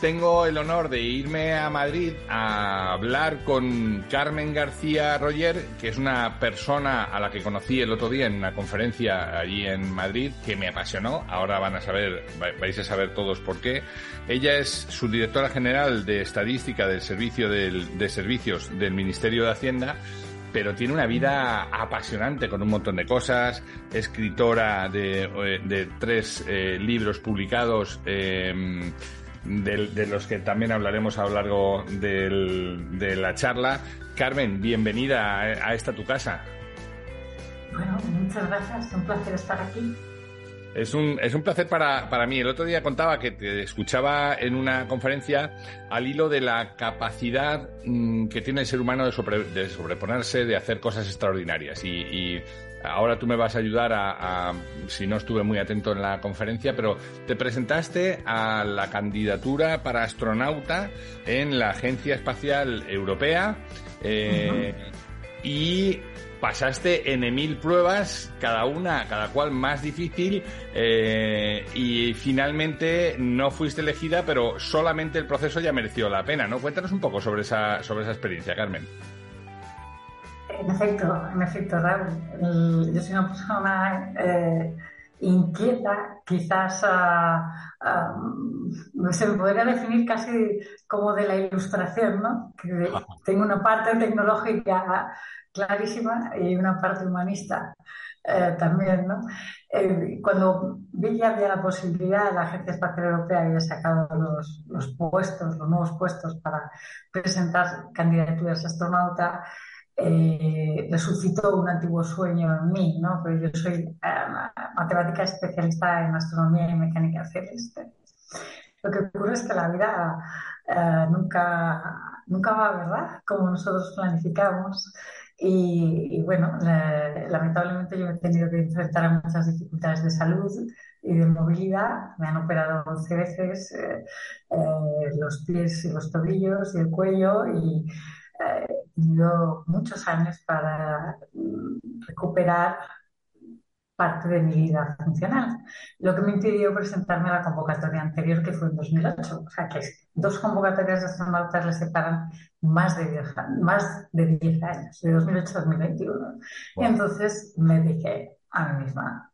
Tengo el honor de irme a Madrid a hablar con Carmen García Roger, que es una persona a la que conocí el otro día en una conferencia allí en Madrid, que me apasionó. Ahora van a saber, vais a saber todos por qué. Ella es subdirectora general de estadística del servicio de servicios del Ministerio de Hacienda pero tiene una vida apasionante con un montón de cosas, escritora de, eh, tres eh, libros publicados. Em, de, los que también hablaremos a lo largo de la charla. Carmen, bienvenida a, esta tu casa. Bueno, muchas gracias, un placer estar aquí. Es un, es un placer para, para, mí. El otro día contaba que te escuchaba en una conferencia al hilo de la capacidad mm, que tiene el ser humano de, sobreponerse, de hacer cosas extraordinarias. Y, ahora tú me vas a ayudar a, si no estuve muy atento en la conferencia, pero te presentaste a la candidatura para astronauta en la Agencia Espacial Europea. Eh, y pasaste en mil pruebas, cada una, cada cual más difícil, eh, y finalmente no fuiste elegida, pero solamente el proceso ya mereció la pena, ¿no? Cuéntanos un poco sobre esa, sobre esa experiencia, Carmen. En efecto, en efecto, Raúl. Yo soy una persona eh, inquieta, quizás se me podría definir casi como de la ilustración, ¿no? Que tengo una parte tecnológica clarísima y una parte humanista eh, también, ¿no? Eh, cuando vi que había la posibilidad, la Agencia Espacial Europea había sacado los, los puestos, los nuevos puestos para presentar candidaturas a astronauta, eh, resucitó un antiguo sueño en mí, ¿no? Porque yo soy eh, matemática especialista en astronomía y mecánica celeste. Lo que ocurre es que la vida nunca, nunca va, ¿verdad? Como nosotros planificamos y, bueno, lamentablemente yo he tenido que enfrentar a muchas dificultades de salud y de movilidad. Me han operado 11 veces eh, eh, los pies y los tobillos y el cuello y eh, he tenido muchos años para mm, recuperar parte de mi vida funcional, lo que me impidió presentarme a la convocatoria anterior que fue en 2008. O sea que dos convocatorias de astronautas le separan más de 10, más de 10 años, de 2008 a 2021. Y entonces me dije a mí misma,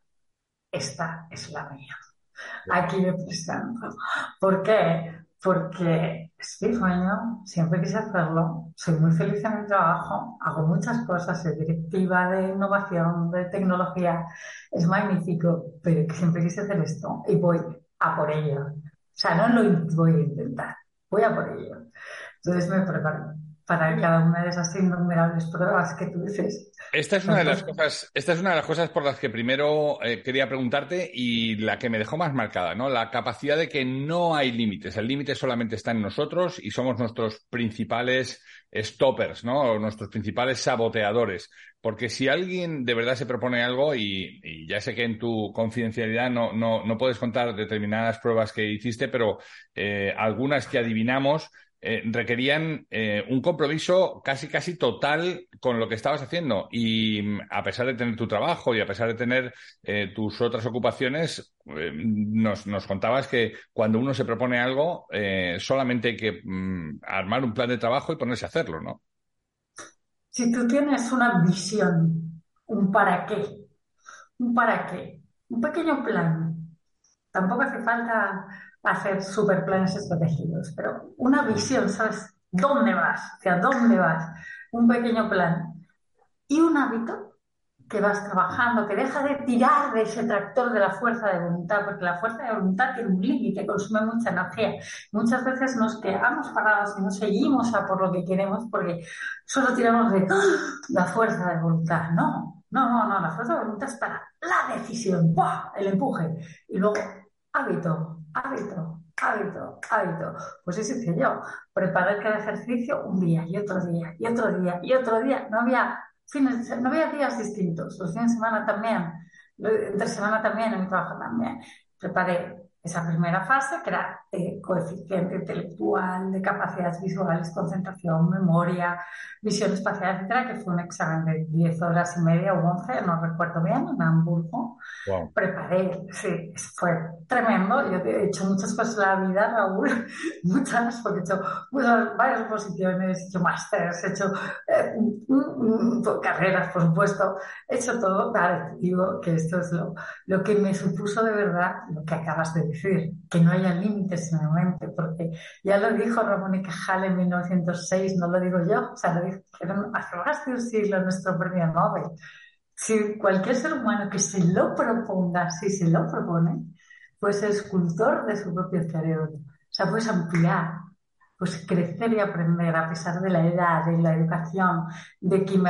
esta es la mía. Aquí me presento. ¿Por qué? porque es mi sueño, siempre quise hacerlo, soy muy feliz en mi trabajo, hago muchas cosas, soy directiva de innovación, de tecnología, es magnífico, pero siempre quise hacer esto y voy a por ello. O sea, no lo voy a intentar, voy a por ello. Entonces me preparo para cada una de esas innumerables pruebas que tú dices. Esta es una de las cosas, esta es una de las cosas por las que primero eh, quería preguntarte y la que me dejó más marcada, ¿no? La capacidad de que no hay límites. El límite solamente está en nosotros y somos nuestros principales stoppers, ¿no? nuestros principales saboteadores. Porque si alguien de verdad se propone algo, y, ya sé que en tu confidencialidad no, no, no puedes contar determinadas pruebas que hiciste, pero eh, algunas que adivinamos, eh, requerían eh, un compromiso casi casi total con lo que estabas haciendo y mm, a pesar de tener tu trabajo y a pesar de tener eh, tus otras ocupaciones nos, nos, contabas que cuando uno se propone algo solamente hay que mm, armar un plan de trabajo y ponerse a hacerlo, ¿no? Si tú tienes una visión, un para qué, un para qué, un pequeño plan, tampoco hace falta hacer super planes estratégicos, pero una visión, ¿sabes? ¿Dónde vas? ¿Hacia dónde vas? Un pequeño plan. Y un hábito que vas trabajando, que deja de tirar de ese tractor de la fuerza de voluntad, porque la fuerza de voluntad tiene un límite, consume mucha energía. Muchas veces nos quedamos parados y no seguimos a por lo que queremos porque solo tiramos de ¡ah! la fuerza de voluntad. No, no, no, no, la fuerza de voluntad es para la decisión, el empuje. Y luego, hábito, hábito, hábito, hábito. Pues es sencillo, preparar cada ejercicio un día y otro día y otro día y otro día. No había fines, no había días distintos. Los fines de semana también, entre semana también, en mi trabajo también. Preparé esa primera fase, que era eh, coeficiente intelectual, de capacidades visuales, concentración, memoria, visión espacial, etcétera, que fue un examen de 10 horas y media o 11, no recuerdo bien, en Hamburgo. Preparé, sí, fue tremendo. Yo he hecho muchas cosas en la vida, Raúl, muchas, porque he hecho varias posiciones, he hecho másteres, he hecho eh, carreras, por supuesto, he hecho todo. Claro, digo que esto es lo, lo que me supuso de verdad lo que acabas de decir, que no haya límites en la mente, porque ya lo dijo Ramón y Cajal en 1906, no lo digo yo, o sea, lo dijeron hace más de un siglo nuestro premio Nobel. Si cualquier ser humano que se lo proponga, si se lo propone, pues es escultor de su propio cerebro. O sea, puedes ampliar, pues crecer y aprender a pesar de la edad, de la educación, de que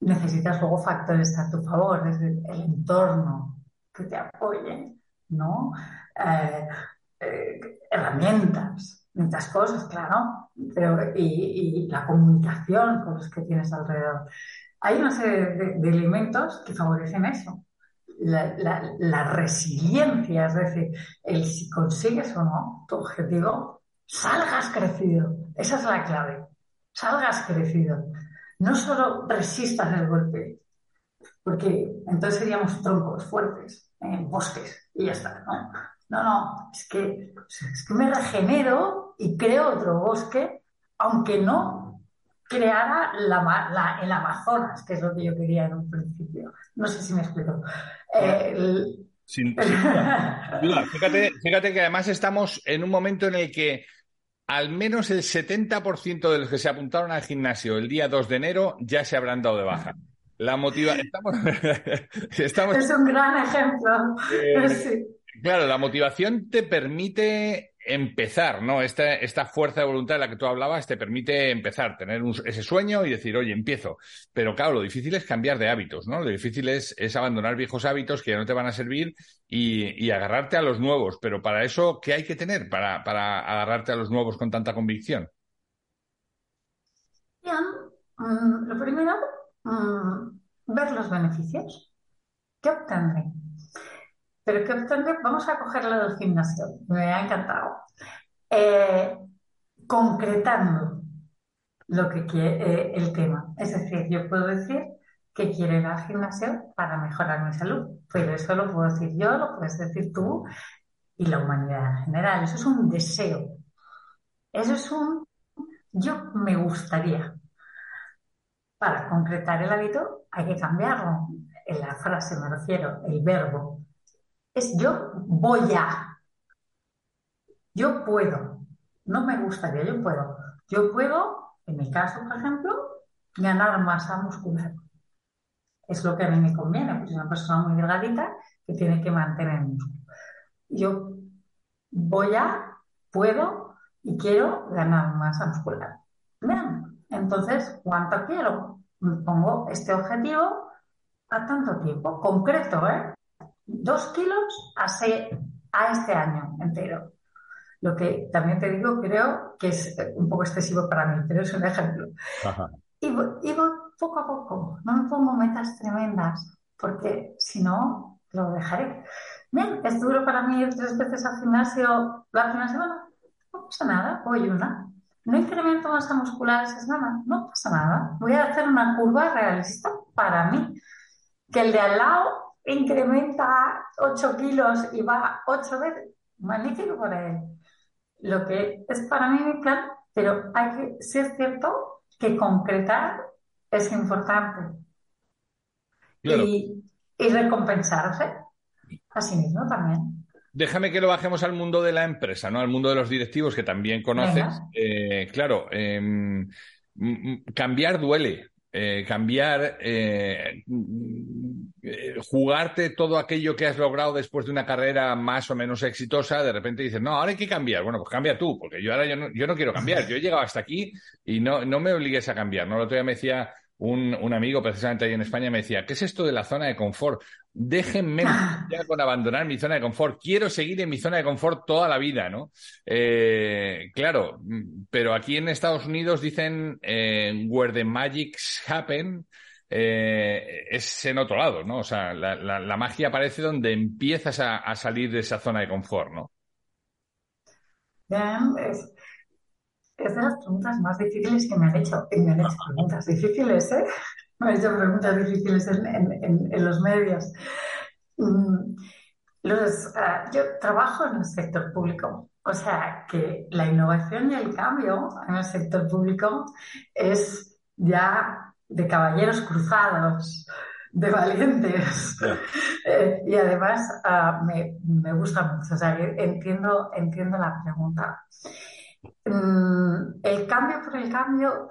necesitas luego factores a tu favor, desde el entorno que te apoyen, ¿no? Eh, eh, herramientas, muchas cosas, claro, pero, y, la comunicación con los que tienes alrededor. Hay una serie de, elementos que favorecen eso. La, resiliencia, es decir, el si consigues o no tu objetivo, salgas crecido. Esa es la clave. Salgas crecido. No solo resistas el golpe, porque entonces seríamos troncos fuertes en bosques y ya está. No, no, no es, que, es que me regenero y creo otro bosque, aunque no creara la, el Amazonas, que es lo que yo quería en un principio. No sé si me explico. Eh, sin, duda. Fíjate, fíjate que además estamos en un momento en el que al menos el 70% de los que se apuntaron al gimnasio el día 2 de enero ya se habrán dado de baja. La motivación. Estamos... Es un gran ejemplo. Eh, claro, la motivación te permite empezar, ¿no? Esta, esta fuerza de voluntad de la que tú hablabas te permite empezar, tener ese sueño y decir, oye, empiezo. Pero claro, lo difícil es cambiar de hábitos, ¿no? Lo difícil es, es abandonar viejos hábitos que ya no te van a servir y, y, agarrarte a los nuevos. Pero para eso, ¿qué hay que tener para, para agarrarte a los nuevos con tanta convicción? Bien, mm, lo primero Mm, ver los beneficios. ¿Qué obtendré? Pero ¿qué obtendré? Vamos a cogerlo del gimnasio. Me ha encantado. Eh, concretando lo que quiere, eh, el tema. Es decir, yo puedo decir que quiero ir al gimnasio para mejorar mi salud, pero eso lo puedo decir yo, lo puedes decir tú y la humanidad en general. Eso es un deseo. Eso es un yo me gustaría. Para concretar el hábito hay que cambiarlo. En la frase me refiero, el verbo. Es yo voy a. Yo puedo. No me gustaría, yo puedo. Yo puedo, en mi caso, por ejemplo, ganar masa muscular. Es lo que a mí me conviene, porque soy una persona muy delgadita que tiene que mantener músculo. Yo voy a, puedo y quiero ganar masa muscular. Vean, entonces, ¿cuánto quiero? pongo este objetivo a tanto tiempo, concreto, ¿eh? Dos kilos a, a este año entero. Lo que también te digo, creo que es un poco excesivo para mí, pero es un ejemplo. Y, voy, poco a poco, no me pongo metas tremendas, porque si no, lo dejaré. Bien, es duro para mí ir tres veces al gimnasio la primera semana. No pasa nada, voy una. No incremento masa muscular esa semana, no pasa nada. Voy a hacer una curva realista para mí. Que el de al lado incrementa 8 kilos y va 8 veces, magnífico para él. Lo que es para mí mi plan, pero hay que ser cierto que concretar es importante. Y, y recompensarse a sí mismo también. Déjame que lo bajemos al mundo de la empresa, ¿no? Al mundo de los directivos que también conoces. Eh, claro, em, cambiar duele. Eh, cambiar, eh, jugarte todo aquello que has logrado después de una carrera más o menos exitosa, de repente dices, no, ahora hay que cambiar. Bueno, pues cambia tú, porque yo ahora yo no, yo no quiero cambiar. Yo he llegado hasta aquí y no, no me obligues a cambiar. ¿no? El otro día me decía un, un, amigo precisamente ahí en España me decía, ¿qué es esto de la zona de confort? Déjenme ya con abandonar mi zona de confort. Quiero seguir en mi zona de confort toda la vida, ¿no? Eh, claro, pero aquí en Estados Unidos dicen eh, where the magics happen. eh, es en otro lado, ¿no? O sea, la, magia aparece donde empiezas a, salir de esa zona de confort, ¿no? Es, de las preguntas más difíciles que me han hecho. Y me han hecho preguntas difíciles, ¿eh? Me han hecho preguntas difíciles en, los medios. Mm, ah, yo trabajo en el sector público, o sea que la innovación y el cambio en el sector público es ya de caballeros cruzados, de valientes. Eh, y además ah, me, gusta mucho, o sea, entiendo, entiendo la pregunta. Mm, el cambio por el cambio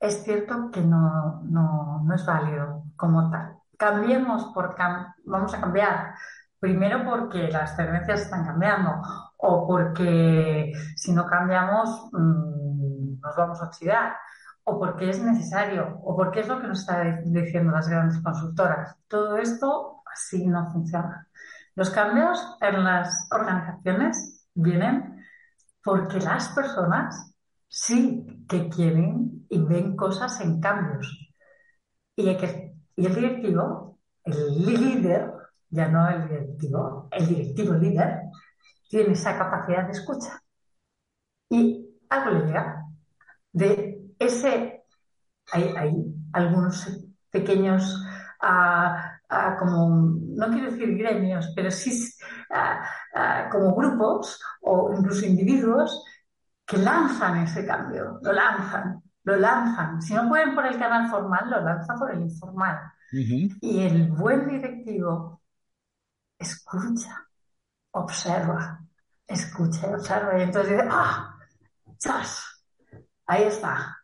es cierto que no, no, es válido como tal. Cambiemos por vamos a cambiar. Primero porque las tendencias están cambiando o porque si no cambiamos mm, nos vamos a oxidar o porque es necesario, o porque es lo que nos están diciendo las grandes consultoras. Todo esto así no funciona. Los cambios en las organizaciones vienen porque las personas sí que quieren y ven cosas en cambios. Y, el directivo, el líder, ya no el directivo, el directivo líder, tiene esa capacidad de escucha. Y algo le llega de ese, hay, algunos pequeños, ah, ah, como, no quiero decir gremios, pero sí como grupos o incluso individuos que lanzan ese cambio, lo lanzan, lo lanzan. Si no pueden por el canal formal, lo lanzan por el informal. Y el buen directivo escucha, observa, escucha y observa. Y entonces dice, ¡ah! ¡Chas! Ahí está.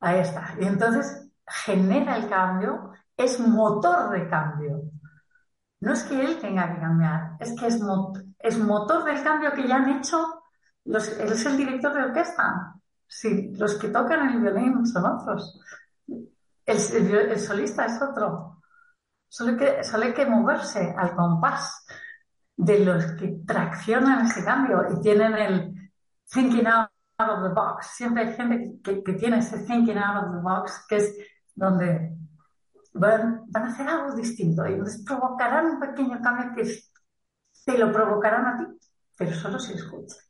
Ahí está. Y entonces genera el cambio, es motor de cambio. No es que él tenga que cambiar, es que es, motor del cambio que ya han hecho. Él es el director de orquesta. Sí, los que tocan el violín son otros. El, solista es otro. Solo hay, que, solo hay que moverse al compás de los que traccionan ese cambio y tienen el thinking out of the box. Siempre hay gente que, tiene ese thinking out of the box, que es donde van, a hacer algo distinto y entonces provocarán un pequeño cambio que te lo provocarán a ti, pero solo si escuchas.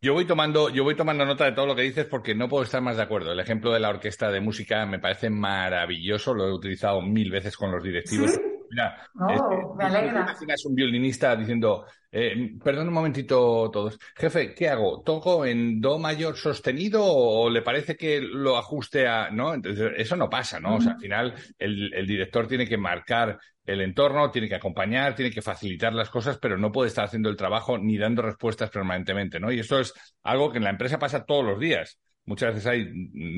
Yo voy tomando, yo voy tomando nota de todo lo que dices porque no puedo estar más de acuerdo. El ejemplo de la orquesta de música me parece maravilloso, lo he utilizado mil veces con los directivos. Mira, me alegra. imaginas un violinista diciendo, eh, perdón un momentito todos, jefe, ¿qué hago? ¿Toco en do mayor sostenido o le parece que lo ajuste a, no? Entonces, eso no pasa, ¿no? O sea, al final el, director tiene que marcar el entorno, tiene que acompañar, tiene que facilitar las cosas, pero no puede estar haciendo el trabajo ni dando respuestas permanentemente, ¿no? Y eso es algo que en la empresa pasa todos los días. Muchas veces hay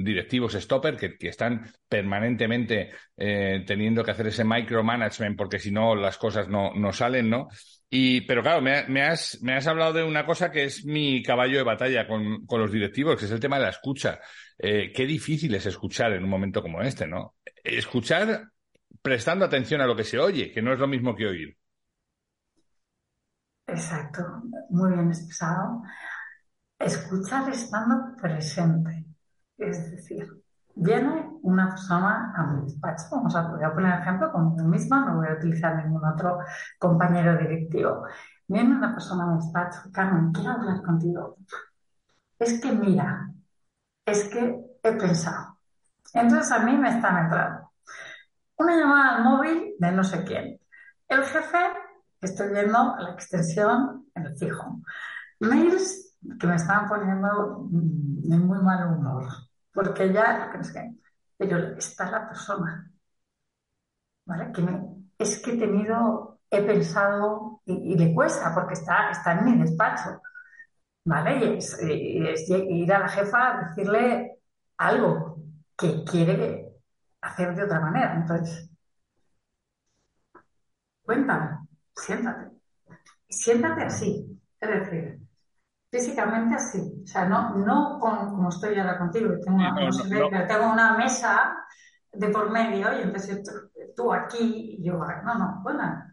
directivos stopper que, están permanentemente eh, teniendo que hacer ese micromanagement porque si no las cosas no, no salen, ¿no? Y, pero claro, me, has, me has hablado de una cosa que es mi caballo de batalla con, con los directivos, que es el tema de la escucha. Eh, qué difícil es escuchar en un momento como este, ¿no? Escuchar prestando atención a lo que se oye, que no es lo mismo que oír. Exacto, muy bien expresado escuchar estando presente. Es decir, viene una persona a mi despacho, vamos a, voy a poner ejemplo con yo misma, no voy a utilizar ningún otro compañero directivo. Viene una persona a mi despacho, Carmen, quiero hablar contigo. Es que mira, es que he pensado. Entonces a mí me están entrando una llamada al móvil de no sé quién. El jefe, estoy viendo la extensión en el fijo. Mails que me estaban poniendo en muy mal humor, porque ya, pero está la persona, ¿vale? Que es que he tenido, he pensado, y, le cuesta, porque está, está en mi despacho, ¿vale? Y es, ir a la jefa a decirle algo que quiere hacer de otra manera. Entonces, cuéntame, siéntate. Siéntate así. Es decir, físicamente así. O sea, no, no como estoy ahora contigo, tengo una, tengo una mesa de por medio y entonces tú, aquí y yo, no, no, bueno,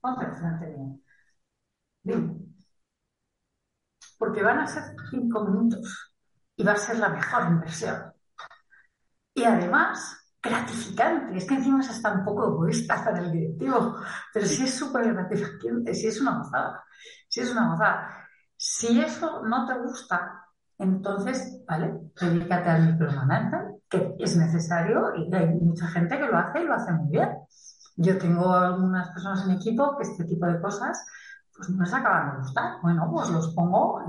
ponte frente mío. Dime. Porque van a ser cinco minutos y va a ser la mejor inversión. Y además gratificante. Es que encima es hasta un poco egoísta para el directivo, pero sí es súper gratificante, sí es una gozada, sí es una gozada. Si eso no te gusta, entonces, ¿vale? Dedícate al micromanagement, que es necesario y hay mucha gente que lo hace y lo hace muy bien. Yo tengo algunas personas en equipo que este tipo de cosas pues no les acaban de gustar. Bueno, pues los pongo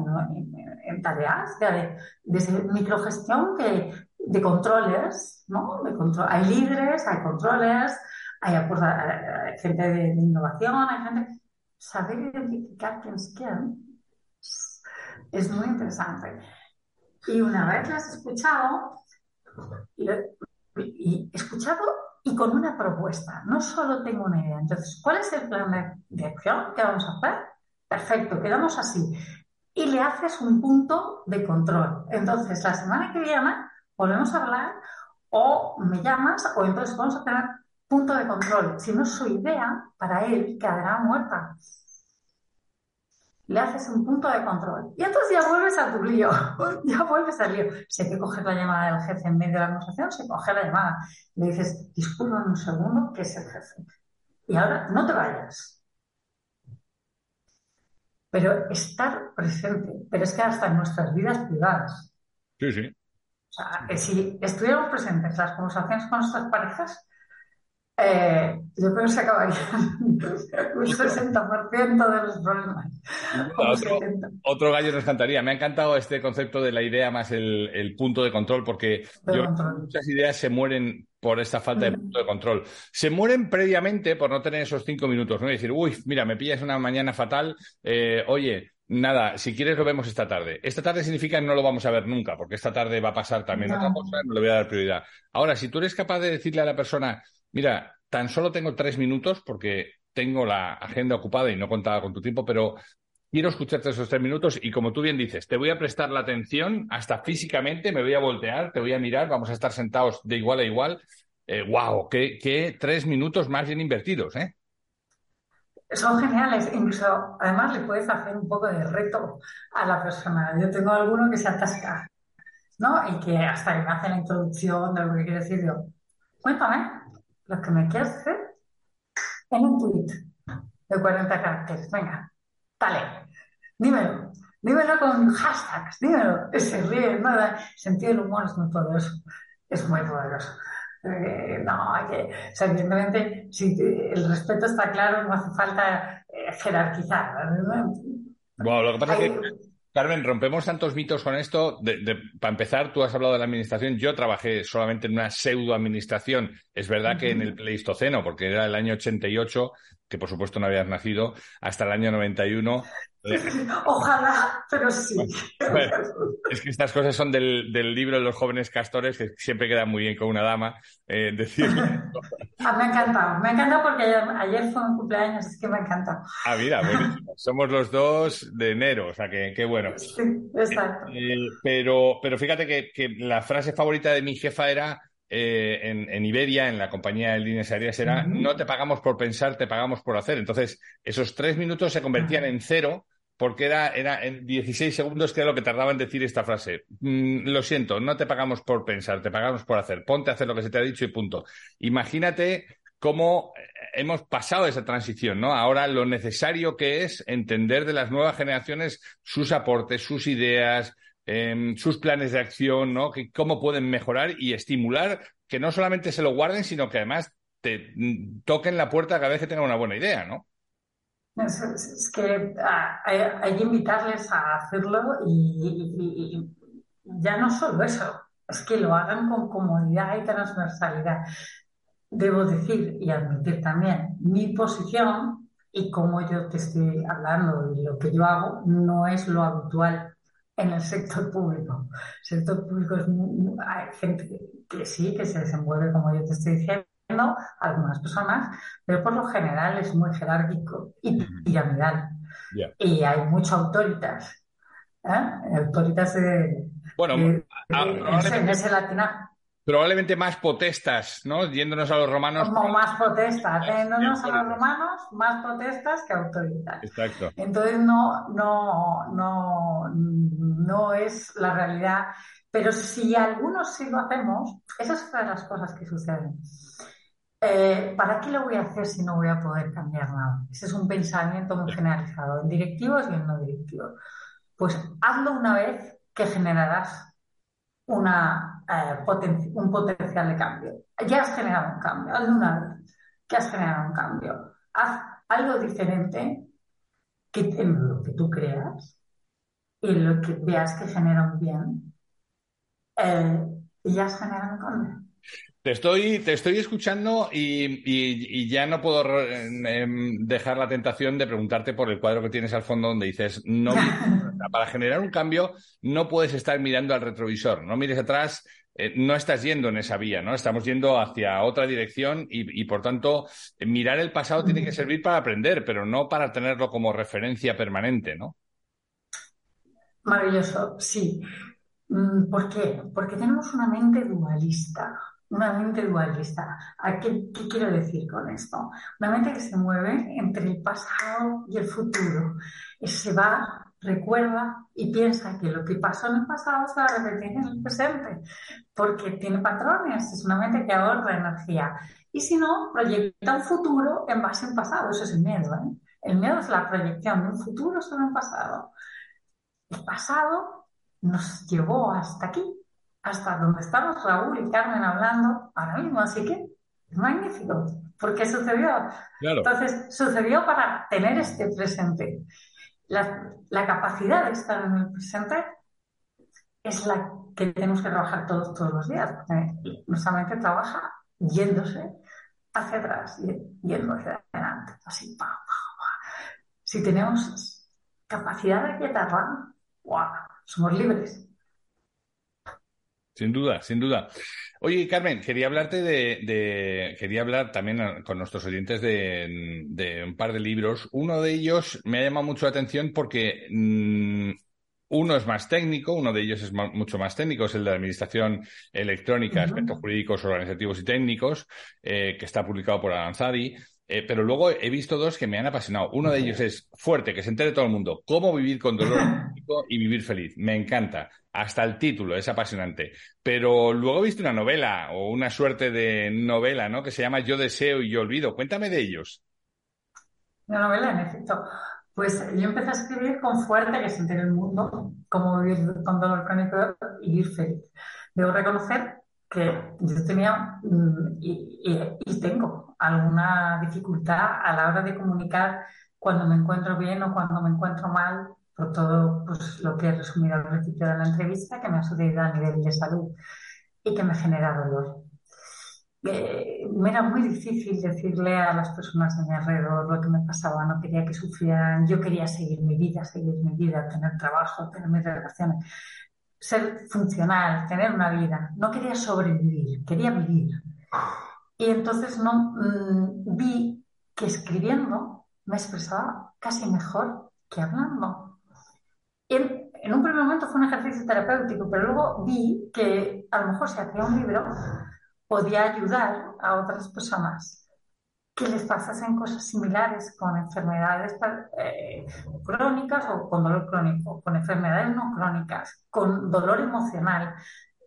en, tareas de, de, microgestión que, de controles, ¿no? De control, hay líderes, hay controles, hay, gente de, innovación, hay gente... Saber identificar quién es quién es muy interesante. Y una vez las has escuchado, y, escuchado y con una propuesta, no solo tengo una idea. Entonces, ¿cuál es el plan de, acción que vamos a hacer? Perfecto, quedamos así. Y le haces un punto de control. Entonces, la semana que viene volvemos a hablar o me llamas o entonces vamos a tener punto de control. Si no, su idea para él quedará muerta le haces un punto de control. Y entonces ya vuelves a tu lío, ya vuelves al lío. Si hay que coger la llamada del jefe en medio de la conversación, se coge la llamada. Le dices, disculpa un segundo, que es el jefe. Y ahora no te vayas. Pero estar presente, pero es que hasta en nuestras vidas privadas. Sí, sí. O sea, que si estuviéramos presentes las conversaciones con nuestras parejas, eh, yo creo que se acabaría un 60% de los problemas. Otro, gallo nos cantaría. Me ha encantado este concepto de la idea más el, punto de control, porque muchas ideas se mueren por esta falta de punto de control. Se mueren previamente por no tener esos cinco minutos, ¿no? Y decir, uy, mira, me pillas una mañana fatal, eh, oye, Nada, si quieres lo vemos esta tarde. Esta tarde significa que no lo vamos a ver nunca, porque esta tarde va a pasar también otra cosa, no le voy a dar prioridad. Ahora, si tú eres capaz de decirle a la persona, Mira, tan solo tengo tres minutos porque tengo la agenda ocupada y no contaba con tu tiempo, pero quiero escucharte esos tres minutos y como tú bien dices, te voy a prestar la atención hasta físicamente, me voy a voltear, te voy a mirar, vamos a estar sentados de igual a igual. ¡Wow! Eh, qué, tres minutos más bien invertidos! ¿eh? Son geniales, incluso además le puedes hacer un poco de reto a la persona. Yo tengo alguno que se atasca, ¿no? Y que hasta que me hace la introducción de lo que quiere decir yo, cuéntame, lo que me quieres hacer en un tweet de 40 caracteres. Venga, dale, dímelo. Dímelo con hashtags, dímelo. Se ríe. El sentido del humor es muy poderoso. Es muy poderoso. Eh, no, hay que, o sea, evidentemente, si el respeto está claro, no hace falta eh, jerarquizar. Bueno, lo que pasa es que Carmen, rompemos tantos mitos con esto. para empezar, tú has hablado de la administración. Yo trabajé solamente en una pseudo-administración. Es verdad que en el Pleistoceno, porque era el año 88, que por supuesto no habías nacido, hasta el año 91. Ojalá, pero sí. es que estas cosas son del, libro de los jóvenes castores, que siempre queda muy bien con una dama. Eh, decir... Ah, me ha encantado, me ha encantado porque ayer, fue un cumpleaños, es que me ha encantado. Ah, mira, Somos los dos de enero, o sea que qué bueno. Sí, exacto. Eh, pero, pero fíjate que, la frase favorita de mi jefa era. Eh, en, Iberia, en la compañía de líneas aéreas, era no te pagamos por pensar, te pagamos por hacer. Entonces, esos tres minutos se convertían en cero porque era, era en 16 segundos que era lo que tardaba en decir esta frase. Mm, lo siento, no te pagamos por pensar, te pagamos por hacer. Ponte a hacer lo que se te ha dicho y punto. Imagínate cómo eh, hemos pasado esa transición, ¿no? Ahora lo necesario que es entender de las nuevas generaciones sus aportes, sus ideas, em, sus planes de acción, ¿no? Que, cómo pueden mejorar y estimular que no solamente se lo guarden, sino que además te mm, toquen la puerta cada vez que tengan una buena idea, ¿no? Es, que ah, hay, que invitarles a hacerlo y, ya no solo eso, es que lo hagan con comodidad y transversalidad. Debo decir y admitir también, mi posición y cómo yo te estoy hablando y lo que yo hago no es lo habitual en el sector público. El sector público es hay gente que sí, que se desenvuelve como yo te estoy diciendo algunas personas, pero por lo general es muy jerárquico y piramidal. Y hay mucho autoritas. ¿eh? Autoritas de, bueno, en ese Probablemente más potestas, ¿no? Yéndonos a los romanos. Como más potestas, yéndonos a los romanos, más potestas que autoritas. Exacto. Entonces no, no, no, no es la realidad Pero si algunos sí lo hacemos, esa es una de las cosas que suceden. Eh, ¿Para qué lo voy a hacer si no voy a poder cambiar nada? Ese es un pensamiento muy generalizado en directivos y en no directivos. Pues hazlo una vez que generarás eh, un potencial de cambio. Ya has generado un cambio, hazlo una vez que has generado un cambio. Haz algo diferente que, en lo que tú creas y en lo que veas que genera un bien eh, y ya has generado un cambio. Te estoy, te estoy escuchando y, ya no puedo em, dejar la tentación de preguntarte por el cuadro que tienes al fondo donde dices, no, para generar un cambio no puedes estar mirando al retrovisor, no mires atrás, eh, no estás yendo en esa vía, ¿no? Estamos yendo hacia otra dirección y, por tanto, mirar el pasado tiene que servir para aprender, pero no para tenerlo como referencia permanente, ¿no? Maravilloso, sí. Mm, ¿Por qué? Porque tenemos una mente dualista una mente dualista. ¿A qué, quiero decir con esto? Una mente que se mueve entre el pasado y el futuro. Se va, recuerda y piensa que lo que pasó en el pasado se va a repetir en el presente, porque tiene patrones, es una mente que ahorra energía. Y si no, proyecta un futuro en base al pasado. Eso es el miedo. ¿eh? El miedo es la proyección de un futuro sobre un pasado. El pasado nos llevó hasta aquí, hasta donde estamos Raúl y Carmen hablando ahora mismo, así que es magnífico, porque sucedió. Entonces, sucedió para tener este presente. La, la, capacidad de estar en el presente es la que tenemos que trabajar todos, todos los días, porque nuestra mente trabaja yéndose hacia atrás, yendo hacia adelante, así, pa, Si tenemos capacidad de quietarla, ¡wow! somos libres. Sin duda, sin duda. Oye, Carmen, quería hablarte de, quería hablar también con nuestros oyentes de, un par de libros. Uno de ellos me ha llamado mucho la atención porque mm, uno es más técnico, uno de ellos es mucho más técnico, es el de Administración Electrónica, Aspectos Jurídicos, Organizativos y Técnicos, eh, que está publicado por Avanzadi. Eh, pero luego he visto dos que me han apasionado. Uno de ellos es fuerte, que se entere todo el mundo. Cómo vivir con dolor y vivir feliz. Me encanta. Hasta el título es apasionante. Pero luego he visto una novela o una suerte de novela, ¿no? Que se llama Yo deseo y yo olvido. Cuéntame de ellos. Una novela, en efecto. Pues yo empecé a escribir con fuerte, que se entere el mundo, cómo vivir con dolor crónico y vivir feliz. Debo reconocer que yo tenía mm, y, tengo alguna dificultad a la hora de comunicar cuando me encuentro bien o cuando me encuentro mal, por todo pues, lo que he resumido al principio de la entrevista, que me ha sucedido a nivel de salud y que me genera dolor. Eh, me era muy difícil decirle a las personas de mi alrededor lo que me pasaba, no quería que sufrieran, yo quería seguir mi vida, seguir mi vida, tener trabajo, tener mis relaciones ser funcional, tener una vida. No quería sobrevivir, quería vivir. Y entonces no mm, vi que escribiendo me expresaba casi mejor que hablando. En, en un primer momento fue un ejercicio terapéutico, pero luego vi que a lo mejor si hacía un libro podía ayudar a otras personas que les pasasen cosas similares con enfermedades eh, crónicas o con dolor crónico, con enfermedades no crónicas, con dolor emocional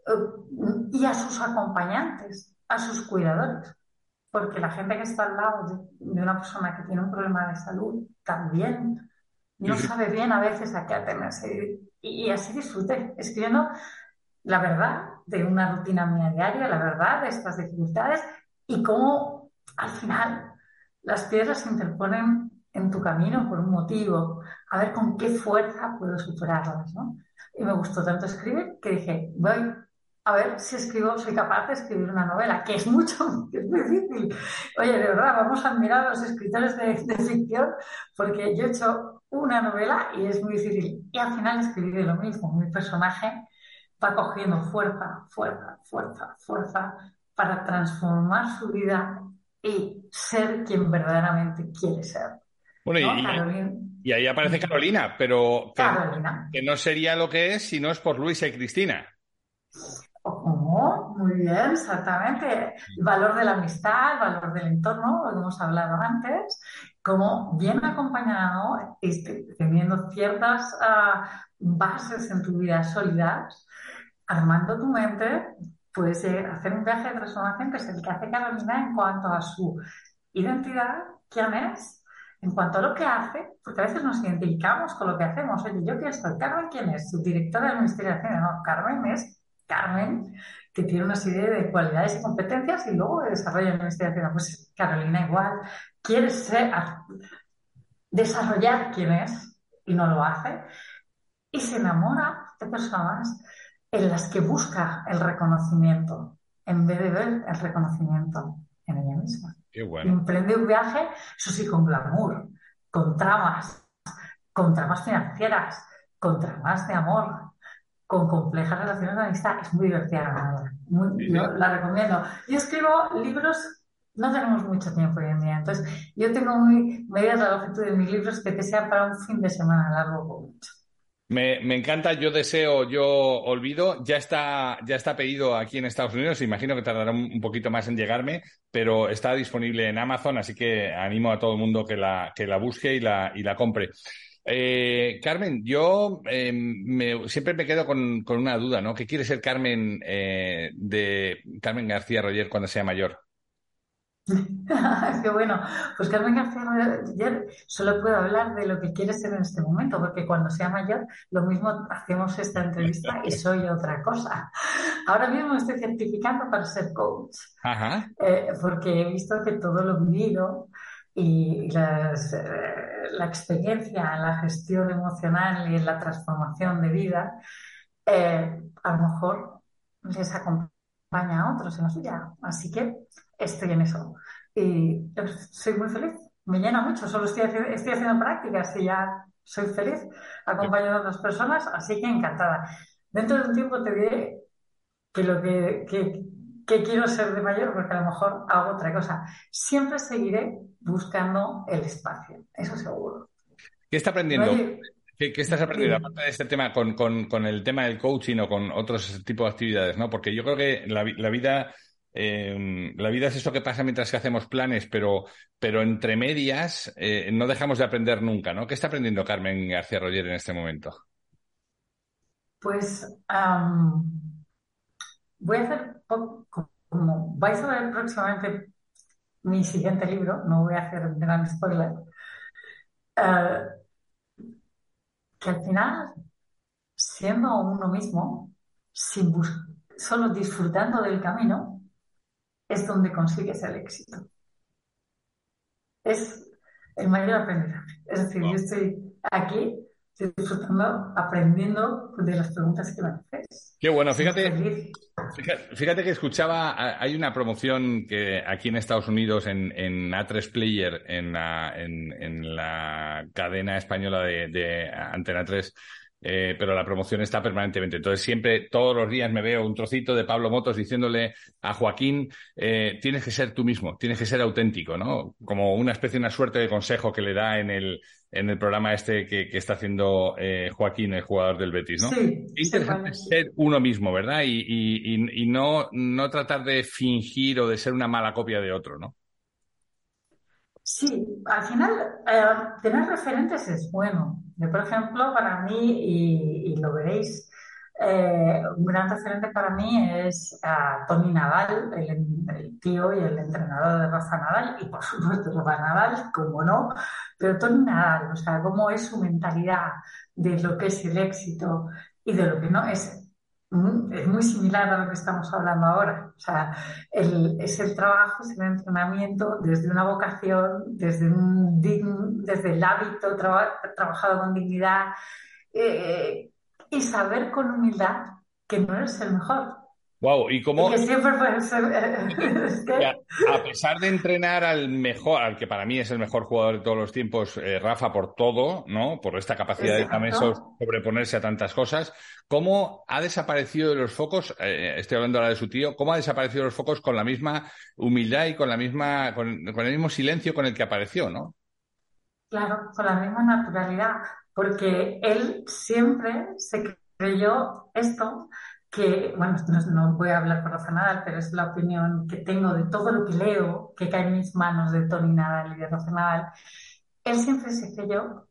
eh, y a sus acompañantes, a sus cuidadores. Porque la gente que está al lado de, una persona que tiene un problema de salud también no sabe bien a veces a qué atenerse. Y, y así disfruté escribiendo la verdad de una rutina mía diaria, la verdad de estas dificultades y cómo al final las piedras se interponen en tu camino por un motivo, a ver con qué fuerza puedo superarlas, ¿no? Y me gustó tanto escribir que dije, voy a ver si escribo, soy capaz de escribir una novela, que es mucho, que es muy difícil. Oye, de verdad, vamos a admirar a los escritores de, de, ficción, porque yo he hecho una novela y es muy difícil. Y al final escribí lo mismo, mi personaje va cogiendo fuerza, fuerza, fuerza, fuerza para transformar su vida y ser quien verdaderamente quiere ser. Bueno, y, ahí aparece Carolina, pero que, no sería lo que es si no es por Luisa y Cristina. Muy bien, exactamente. El valor de la amistad, el valor del entorno, lo hemos hablado antes, como bien acompañado, este, teniendo ciertas ah, bases en tu vida sólidas, armando tu mente, puedes hacer un viaje de transformación que es el que hace Carolina en cuanto a su identidad, quién es, en cuanto a lo que hace, porque a veces nos identificamos con lo que hacemos. Oye, ¿yo quién soy? ¿Carmen quién es? Subdirectora del Ministerio de Hacienda. No, Carmen es Carmen, que tiene una serie de cualidades y competencias y luego desarrolla de Hacienda. Pues Carolina igual quiere ser, desarrollar quién es y no lo hace y se enamora de personas en las que busca el reconocimiento en vez de ver el reconocimiento en ella misma. Emprende un viaje, eso sí, con glamour, con tramas, con tramas financieras, con tramas de amor, con complejas relaciones de amistad. Es muy divertida la recomiendo. Yo escribo libros, no tenemos mucho tiempo hoy en día, entonces yo tengo muy medidas el objetivo de mis libros que, que sean para un fin de semana largo o mucho. Me, encanta, yo deseo, yo olvido. Ya está, ya está pedido aquí en Estados Unidos. Imagino que tardará un, poquito más en llegarme, pero está disponible en Amazon, así que animo a todo el mundo que la, que la busque y la, y la compre. Eh, Carmen, yo em, siempre me quedo con, una duda, ¿no? ¿Qué quiere ser Carmen eh, de Carmen García Roger cuando sea mayor? Qué bueno. Pues Carmen García solo puedo hablar de lo que quiere ser en este momento, porque cuando sea mayor, lo mismo hacemos esta entrevista y soy otra cosa. Ahora mismo me estoy certificando para ser coach, eh, porque he visto que todo lo vivido y eh, la experiencia en la gestión emocional y en la transformación de vida, eh, a lo mejor les acompaña a otros en la suya. Así que estoy en eso. Y soy muy feliz, me llena mucho, solo estoy, estoy haciendo prácticas y ya soy feliz acompañando a otras personas, así que encantada. Dentro de un tiempo te diré que lo que, que, quiero ser de mayor, porque a lo mejor hago otra cosa. Siempre seguiré buscando el espacio, eso seguro. ¿Qué está aprendiendo? ¿Qué, estás aprendiendo, aparte de este tema, con, con, con, el tema del coaching o con otros tipos de actividades? ¿no? Porque yo creo que la, la vida Em, la vida es eso que pasa mientras que hacemos planes, pero, pero entre medias eh, no dejamos de aprender nunca, ¿no? ¿Qué está aprendiendo Carmen García Roger en este momento? Pues voy a hacer, como vais a ver próximamente mi siguiente libro, no voy a hacer gran spoiler, eh, que al final, siendo uno mismo, sin solo disfrutando del camino, es donde consigues el éxito. Es el mayor aprendizaje. Es decir, yo estoy aquí disfrutando, aprendiendo de las preguntas que me haces. Qué bueno, fíjate, fíjate, que escuchaba, hay una promoción que aquí en Estados Unidos en, en A3 Player, en la, en, la cadena española de, de Antena 3, eh, pero la promoción está permanentemente. Entonces, siempre, todos los días me veo un trocito de Pablo Motos diciéndole a Joaquín, eh, tienes que ser tú mismo, tienes que ser auténtico, ¿no? Como una especie, una suerte de consejo que le da en el, en el programa este que, está haciendo eh, Joaquín, el jugador del Betis, ¿no? Sí, interesante ser uno mismo, ¿verdad? Y, y, y, no, no tratar de fingir o de ser una mala copia de otro, ¿no? Sí, al final tener referentes es bueno. Yo, por ejemplo, para mí, y, lo veréis, eh, un gran referente para mí es Tony Nadal, el, tío y el entrenador de Rafa Nadal, y por supuesto Rafa Nadal, como no, pero Tony Nadal, o sea, cómo es su mentalidad de lo que es el éxito y de lo que no es es muy similar a lo que estamos hablando ahora. O sea, es el trabajo, es el entrenamiento desde una vocación, desde, un desde el hábito trabajado con dignidad eh, y saber con humildad que no eres el mejor, Wow, y cómo. Que siempre a, pesar de entrenar al mejor, al que para mí es el mejor jugador de todos los tiempos, eh, Rafa, por todo, ¿no? Por esta capacidad de también sobreponerse a tantas cosas, ¿cómo ha desaparecido de los focos? Eh, estoy hablando ahora de su tío, ¿cómo ha desaparecido de los focos con la misma humildad y con la misma, con, con el mismo silencio con el que apareció, ¿no? Claro, con la misma naturalidad, porque él siempre se creyó esto que, bueno, no, voy a hablar por Rafa Nadal, pero es la opinión que tengo de todo lo que leo que cae en mis manos de Tony Nadal y de Rafa Nadal. Él siempre se creyó,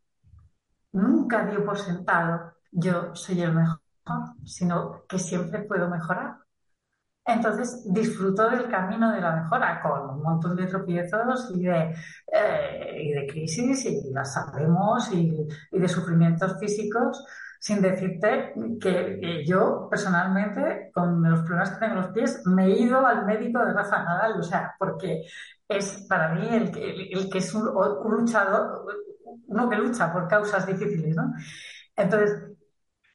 nunca dio por sentado, yo soy el mejor. sino que siempre puedo mejorar. Entonces disfruto del camino de la mejora con un montón de tropiezos y de, eh, y de crisis, y las sabemos, y, y, de sufrimientos físicos, sin decirte que, yo personalmente, con los problemas que tengo en los pies, me he ido al médico de Rafa Nadal, o sea, porque es para mí el, el, que es un, un luchador, uno que lucha por causas difíciles, ¿no? Entonces,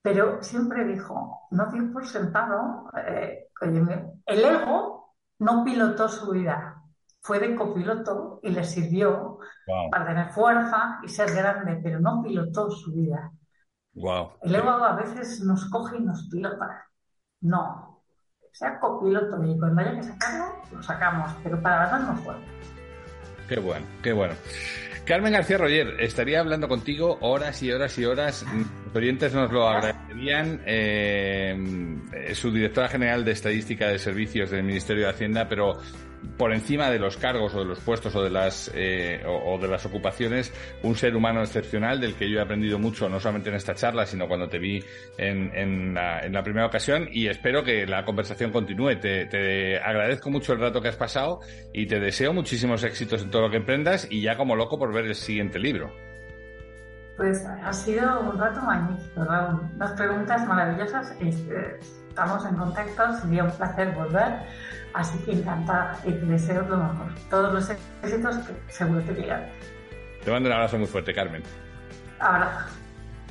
pero siempre dijo, no dio por sentado, eh, el ego no pilotó su vida, fue de copiloto y le sirvió para tener fuerza y ser grande, pero no pilotó su vida. Wow. El ego a veces nos coge y nos pilota. No, sea copiloto y cuando haya que sacarlo, lo sacamos, pero para darnos fuerza. Qué bueno, qué bueno. Carmen García Roger, estaría hablando contigo horas y horas y horas. Los oyentes nos lo agradecerían. Eh, su directora general de Estadística de Servicios del Ministerio de Hacienda, pero por encima de los cargos o de los puestos o de las eh, o, de las ocupaciones un ser humano excepcional del que yo he aprendido mucho no solamente en esta charla sino cuando te vi en, en, la, en la, primera ocasión y espero que la conversación continúe te, te, agradezco mucho el rato que has pasado y te deseo muchísimos éxitos en todo lo que emprendas y ya como loco por ver el siguiente libro pues ha sido un rato magnífico Raúl. unas preguntas maravillosas eh, estamos en contacto sería un placer volver Así que encantada y te deseo lo mejor. Todos los éxitos que seguro te llegan. Te mando un abrazo muy fuerte, Carmen. Abrazo.